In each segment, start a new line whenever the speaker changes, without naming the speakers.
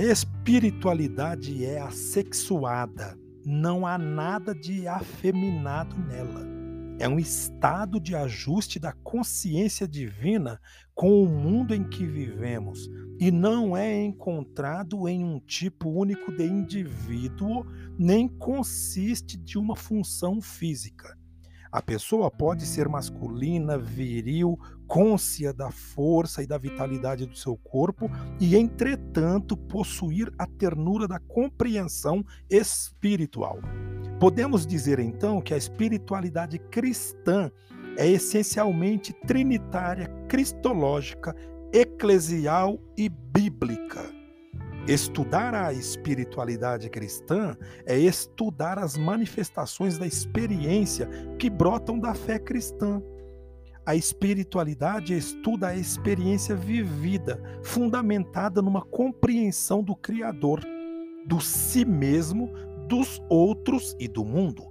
espiritualidade é assexuada, não há nada de afeminado nela. É um estado de ajuste da consciência divina com o mundo em que vivemos e não é encontrado em um tipo único de indivíduo, nem consiste de uma função física. A pessoa pode ser masculina, viril, côncia da força e da vitalidade do seu corpo e, entretanto, possuir a ternura da compreensão espiritual. Podemos dizer então que a espiritualidade cristã é essencialmente trinitária, cristológica, eclesial e bíblica. Estudar a espiritualidade cristã é estudar as manifestações da experiência que brotam da fé cristã. A espiritualidade estuda a experiência vivida, fundamentada numa compreensão do Criador, do si mesmo, dos outros e do mundo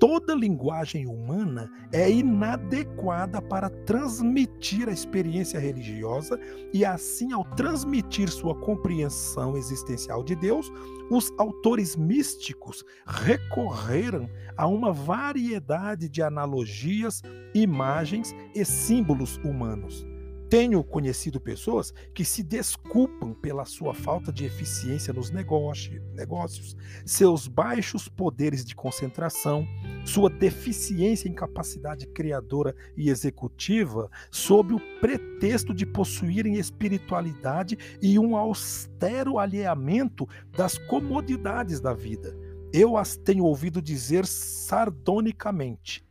toda linguagem humana é inadequada para transmitir a experiência religiosa e assim ao transmitir sua compreensão existencial de Deus, os autores místicos recorreram a uma variedade de analogias, imagens e símbolos humanos. Tenho conhecido pessoas que se desculpam pela sua falta de eficiência nos negócios, seus baixos poderes de concentração, sua deficiência em capacidade criadora e executiva, sob o pretexto de possuírem espiritualidade e um austero alheamento das comodidades da vida. Eu as tenho ouvido dizer sardonicamente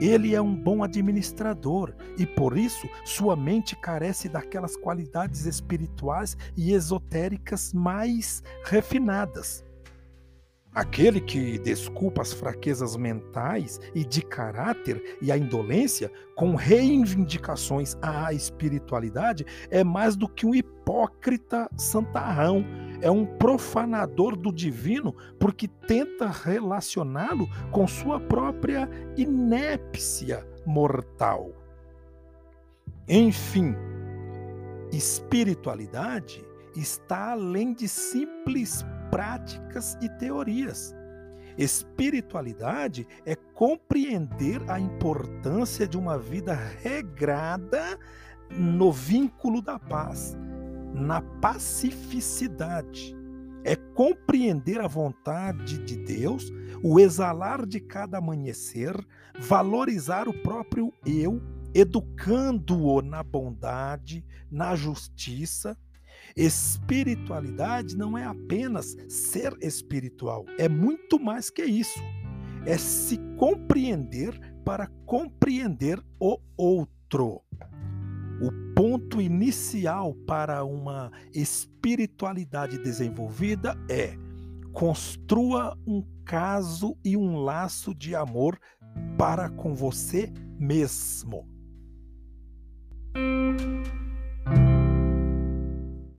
ele é um bom administrador e por isso sua mente carece daquelas qualidades espirituais e esotéricas mais refinadas. Aquele que desculpa as fraquezas mentais e de caráter e a indolência com reivindicações à espiritualidade é mais do que um hipócrita santarrão, é um profanador do divino porque tenta relacioná-lo com sua própria inépcia mortal. Enfim, espiritualidade está além de simples práticas e teorias. Espiritualidade é compreender a importância de uma vida regrada no vínculo da paz, na pacificidade. É compreender a vontade de Deus, o exalar de cada amanhecer, valorizar o próprio eu, educando-o na bondade, na justiça, Espiritualidade não é apenas ser espiritual, é muito mais que isso. É se compreender para compreender o outro. O ponto inicial para uma espiritualidade desenvolvida é construa um caso e um laço de amor para com você mesmo.